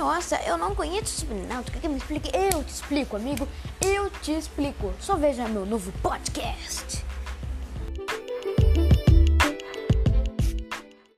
Nossa, eu não conheço Subnáutica. Quer que me explique? Eu te explico, amigo. Eu te explico. Só veja meu novo podcast.